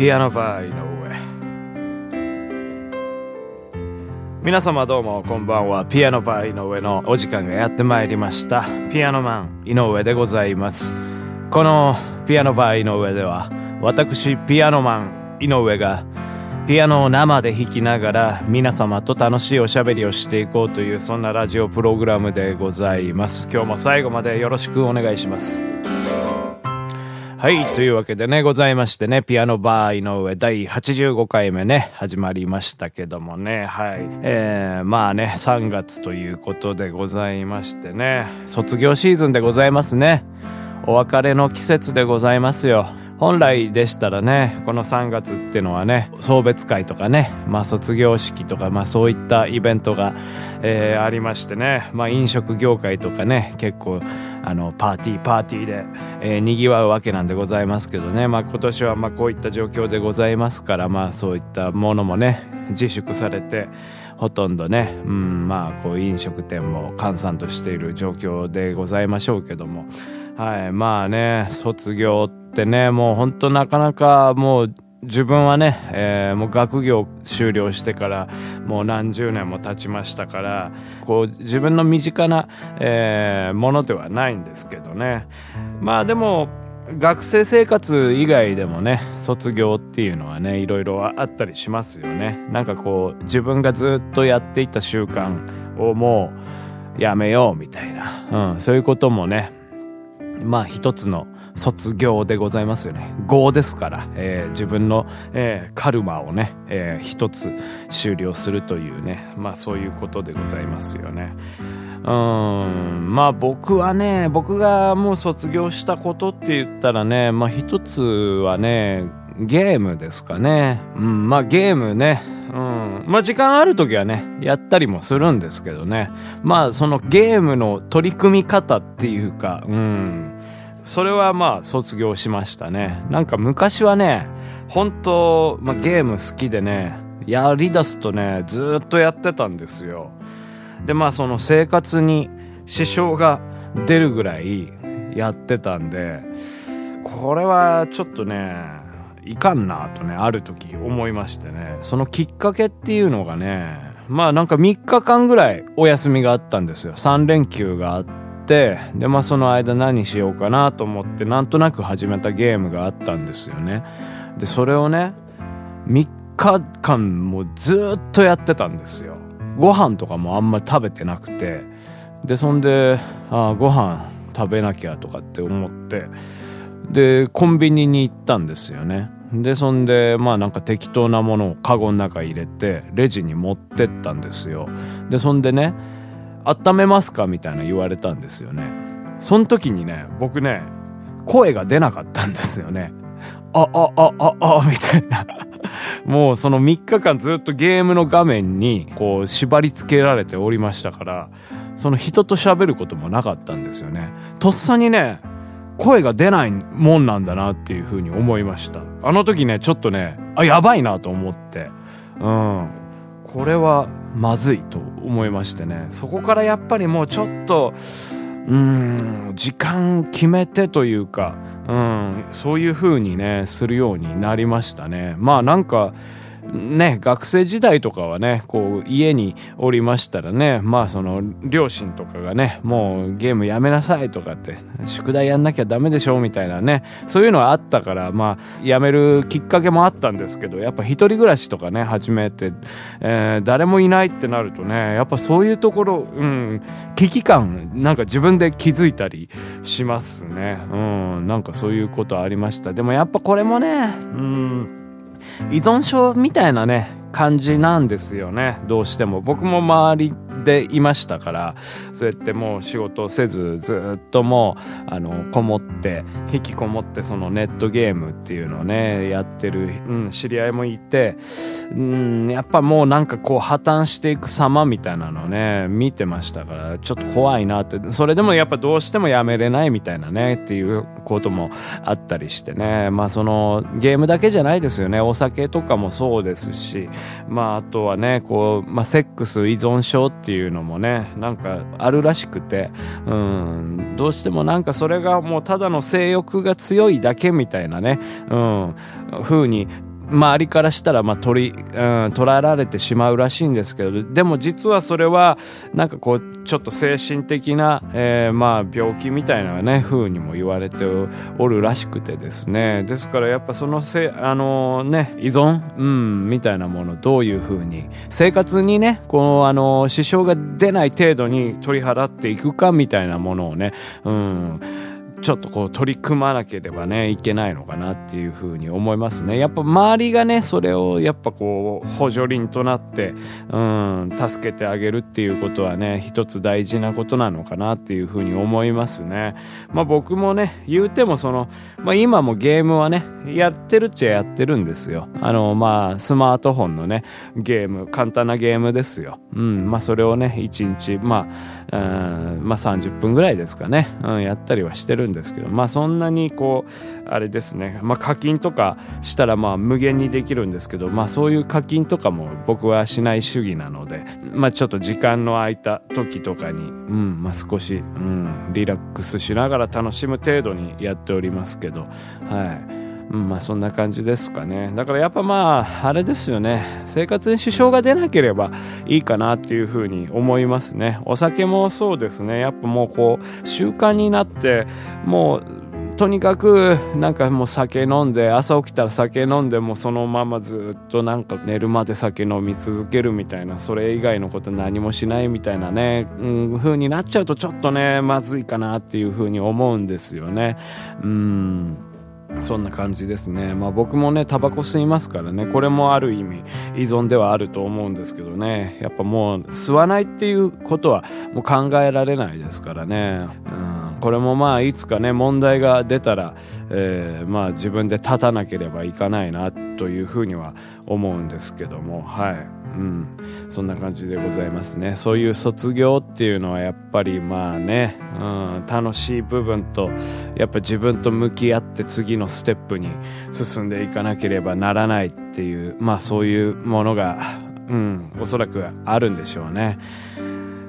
ピアノバー井上。皆様どうもこんばんは。ピアノバー井上のお時間がやってまいりました。ピアノマン井上でございます。このピアノバー井上では私ピアノマン井上がピアノを生で弾きながら皆様と楽しいおしゃべりをしていこうというそんなラジオプログラムでございます。今日も最後までよろしくお願いします。はい。というわけでね、ございましてね、ピアノバー井上第85回目ね、始まりましたけどもね、はい。えー、まあね、3月ということでございましてね、卒業シーズンでございますね。お別れの季節でございますよ。本来でしたらね、この3月っていうのはね、送別会とかね、まあ卒業式とか、まあそういったイベントが、えー、ありましてね、まあ飲食業界とかね、結構、あの、パーティーパーティーで、えー、賑わうわけなんでございますけどね、まあ今年はまあこういった状況でございますから、まあそういったものもね、自粛されて、ほとんどね、うん、まあこう飲食店も閑散としている状況でございましょうけども、はい、まあね、卒業ってね、もうほんとなかなかもう自分はね、えー、もう学業終了してからもう何十年も経ちましたから、こう自分の身近な、えー、ものではないんですけどね。まあでも、学生生活以外でもね、卒業っていうのはね、いろいろあったりしますよね。なんかこう、自分がずっとやっていた習慣をもうやめようみたいな、うん、そういうこともね、まあ一つの卒業でございますよね。業ですから、えー、自分の、えー、カルマをね、えー、一つ終了するというね、まあそういうことでございますよね。うん、まあ僕はね、僕がもう卒業したことって言ったらね、まあ一つはね、ゲームですかね。うん、まあゲームね、まあ時間ある時はね、やったりもするんですけどね。まあそのゲームの取り組み方っていうか、うん。それはまあ卒業しましたね。なんか昔はね、本当まあゲーム好きでね、やり出すとね、ずっとやってたんですよ。でまあその生活に支障が出るぐらいやってたんで、これはちょっとね、いかんなとね、ある時思いましてね、そのきっかけっていうのがね、まあなんか3日間ぐらいお休みがあったんですよ。3連休があって、でまあその間何しようかなと思ってなんとなく始めたゲームがあったんですよね。でそれをね3日間もずっとやってたんですよ。ご飯とかもあんまり食べてなくて。でそんでああご飯食べなきゃとかって思って。でコンビニに行ったんですよねでそんでまあなんか適当なものをカゴの中入れてレジに持ってったんですよでそんでね温めますか？みたいな言われたんですよね。その時にね、僕ね、声が出なかったんですよね。あ、あ、あ、あ、あ、みたいな。もうその3日間ずっとゲームの画面にこう縛り付けられておりましたから、その人と喋ることもなかったんですよね。とっさにね、声が出ないもんなんだなっていうふうに思いました。あの時ね、ちょっとね、あ、やばいなと思って。うん。これはまずいと思いましてねそこからやっぱりもうちょっとうん時間決めてというか、うん、そういう風にねするようになりましたねまあなんかね、学生時代とかはね、こう、家におりましたらね、まあその、両親とかがね、もうゲームやめなさいとかって、宿題やんなきゃダメでしょみたいなね、そういうのはあったから、まあ、やめるきっかけもあったんですけど、やっぱ一人暮らしとかね、始めて、えー、誰もいないってなるとね、やっぱそういうところ、うん、危機感、なんか自分で気づいたりしますね。うん、なんかそういうことありました。でもやっぱこれもね、うん、依存症みたいなね、感じなんですよね。どうしても。僕も周りでいましたから、そうやってもう仕事せず、ずっともう、あの、こもって、引きこもってそのネットゲームっていうのをね、やってる、うん、知り合いもいて、うん、やっぱもうなんかこう破綻していく様みたいなのね、見てましたから、ちょっと怖いなって、それでもやっぱどうしてもやめれないみたいなね、っていうこともあったりしてね、まあその、ゲームだけじゃないですよね、お酒とかもそうですし、まああとはね、こう、まあセックス依存症っていうっていうのもねなんかあるらしくてうんどうしてもなんかそれがもうただの性欲が強いだけみたいなねうん風に周りからしたらまあ取り、うん、捉えられてしまうらしいんですけどでも実はそれはなんかこうちょっと精神的な、えー、まあ病気みたいなね風にも言われておるらしくてですね。ですからやっぱそのせあのね依存、うん、みたいなものどういう風に生活にねこうあの支障が出ない程度に取り払っていくかみたいなものをねうんちょっとこう取り組まなければねいけないのかなっていうふうに思いますね。やっぱ周りがねそれをやっぱこう補助輪となってうん助けてあげるっていうことはね一つ大事なことなのかなっていうふうに思いますね。まあ僕もね言うてもその、まあ、今もゲームはねやってるっちゃやってるんですよ。あのまあスマートフォンのねゲーム簡単なゲームですよ。うんまあそれをね1日まあうんまあ30分ぐらいですかね、うん、やったりはしてるんですけどまあそんなにこうあれですね。まあ課金とかしたらまあ無限にできるんですけどまあそういう課金とかも僕はしない主義なのでまあちょっと時間の空いた時とかにうんまあ少しうんリラックスしながら楽しむ程度にやっておりますけどはい。うん、まあそんな感じですかね。だからやっぱまあ、あれですよね。生活に支障が出なければいいかなっていうふうに思いますね。お酒もそうですね。やっぱもうこう、習慣になって、もう、とにかくなんかもう酒飲んで朝起きたら酒飲んでもそのままずっとなんか寝るまで酒飲み続けるみたいなそれ以外のこと何もしないみたいなね、うん、風になっちゃうとちょっとねまずいかなっていう風に思うんですよねうんそんな感じですね。まあ僕もね、タバコ吸いますからね、これもある意味依存ではあると思うんですけどね、やっぱもう吸わないっていうことはもう考えられないですからね。うん、これもまあいつかね、問題が出たら、えー、まあ自分で立たなければいかないなというふうには思うんですけども、はい。うん、そんな感じでございますね。そういう卒業っていうのはやっぱりまあね、うん、楽しい部分とやっぱ自分と向き合って次のステップに進んでいかなければならないっていうまあそういうものが、うん、おそらくあるんでしょうね。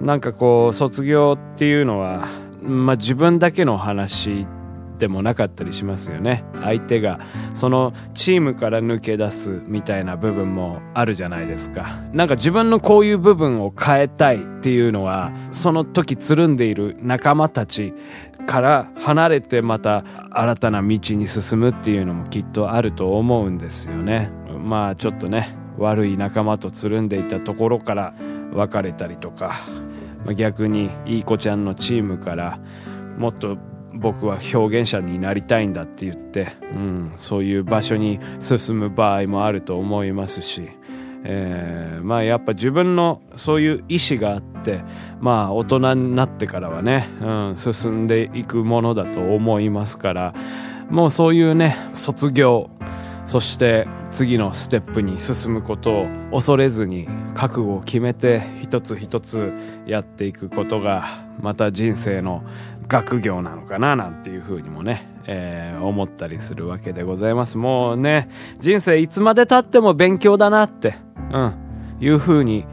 なんかこう卒業っていうのはまあ自分だけの話ってでもなかったりしますよね。相手がそのチームから抜け出すみたいな部分もあるじゃないですか。なんか自分のこういう部分を変えたいっていうのはその時つるんでいる仲間たちから離れてまた新たな道に進むっていうのもきっとあると思うんですよね。まあちょっとね悪い仲間とつるんでいたところから別れたりとか。逆にいい子ちゃんのチームからもっと僕は表現者になりたいんだって言って、うん、そういう場所に進む場合もあると思いますし、えー、まあやっぱ自分のそういう意志があってまあ大人になってからはね、うん、進んでいくものだと思いますからもうそういうね卒業そして次のステップに進むことを恐れずに覚悟を決めて一つ一つやっていくことがまた人生の学業なのかななんていうふうにもね、えー、思ったりするわけでございます。もうね、人生いつまで経っても勉強だなって、うん、いうふうに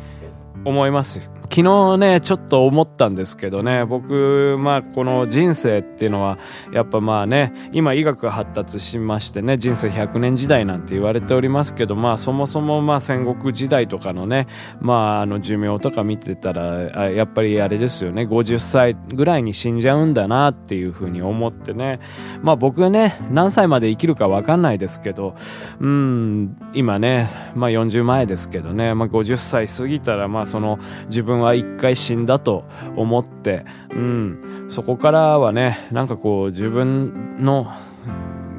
思います。昨日ね、ちょっと思ったんですけどね、僕、まあ、この人生っていうのは、やっぱまあね、今医学が発達しましてね、人生100年時代なんて言われておりますけど、まあ、そもそもまあ、戦国時代とかのね、まあ、あの、寿命とか見てたら、やっぱりあれですよね、50歳ぐらいに死んじゃうんだなっていうふうに思ってね、まあ、僕ね、何歳まで生きるかわかんないですけど、うん、今ね、まあ、40前ですけどね、まあ、50歳過ぎたら、まあ、その、自分は一回死んだと思って、うん、そこからはね、なんかこう自分の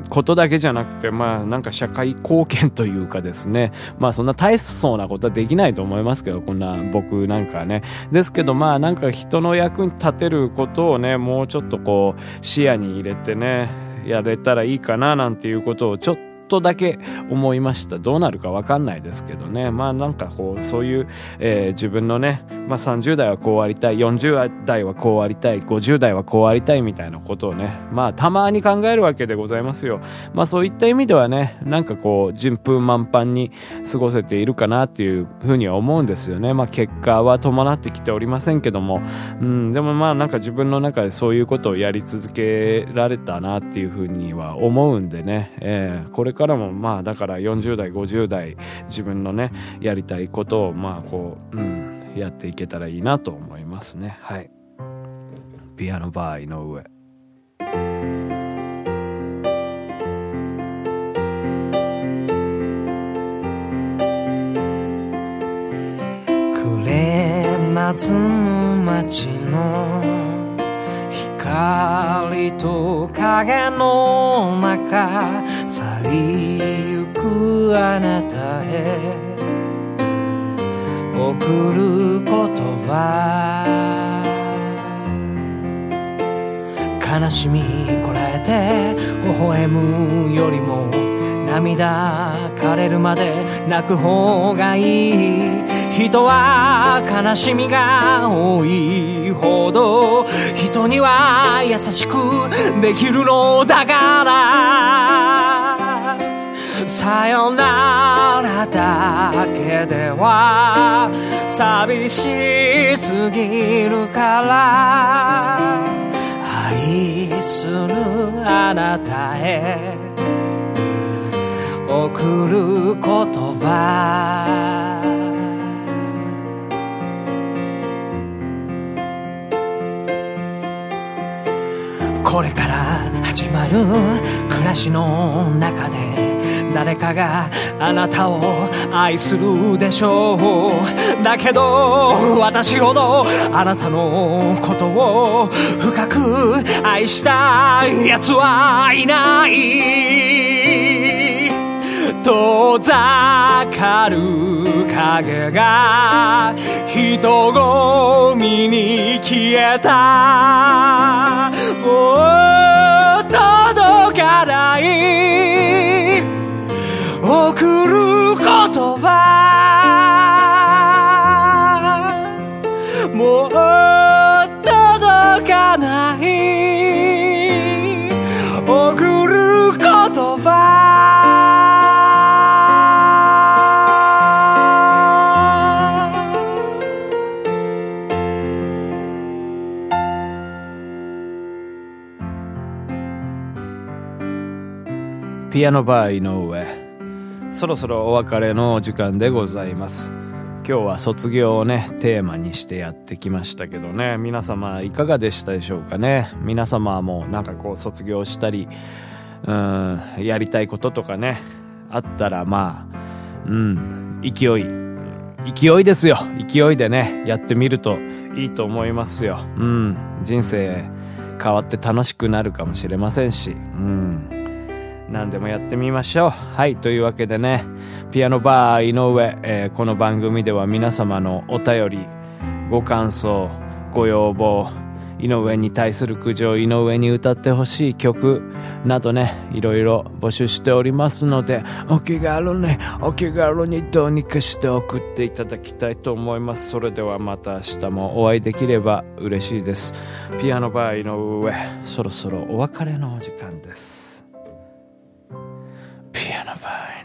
ことだけじゃなくて、まあなんか社会貢献というかですね、まあそんな大層なことはできないと思いますけど、こんな僕なんかね。ですけどまあなんか人の役に立てることをね、もうちょっとこう視野に入れてね、やれたらいいかななんていうことをちょっととだけ思いました。どうなるかわかんないですけどね。まあなんかこう、そういう、えー、自分のね、まあ30代はこうありたい、40代はこうありたい、50代はこうありたいみたいなことをね、まあたまに考えるわけでございますよ。まあそういった意味ではね、なんかこう、順風満帆に過ごせているかなっていうふうには思うんですよね。まあ結果は伴ってきておりませんけども、うん、でもまあなんか自分の中でそういうことをやり続けられたなっていうふうには思うんでね、えー、これからからもまあだから40代50代自分のねやりたいことをまあこううんやっていけたらいいなと思いますね。はい。ピアノバー井上。暮れ夏の街の光と影の中りゆくあなたへ送る言葉悲しみこらえて微笑むよりも涙枯れるまで泣く方がいい。人は悲しみが多いほど人には優しくできるのだから。さよならだけでは寂しすぎるから愛するあなたへ送る言葉。これから始まる暮らしの中で誰かがあなたを愛するでしょう。だけど私ほどあなたのことを深く愛した奴はいない。遠ざかる影が人混みに消えた。もう届かない。ピアノバー井上。そろそろお別れの時間でございます。今日は卒業をねテーマにしてやってきましたけどね。皆様いかがでしたでしょうかね。皆様もなんかこう卒業したりうんやりたいこととかねあったらまあうん勢い勢いですよ。勢いでねやってみるといいと思いますよ。うん人生変わって楽しくなるかもしれませんし。うん。何でもやってみましょう。はい。というわけでね、ピアノバー井上、えーこの番組では皆様のお便り、ご感想、ご要望、井上に対する苦情、井上に歌ってほしい曲などね、いろいろ募集しておりますので、お気軽に、お気軽にどうにかして送っていただきたいと思います。それではまた明日もお会いできれば嬉しいです。ピアノバー井上、そろそろお別れのお時間です。ピアノバー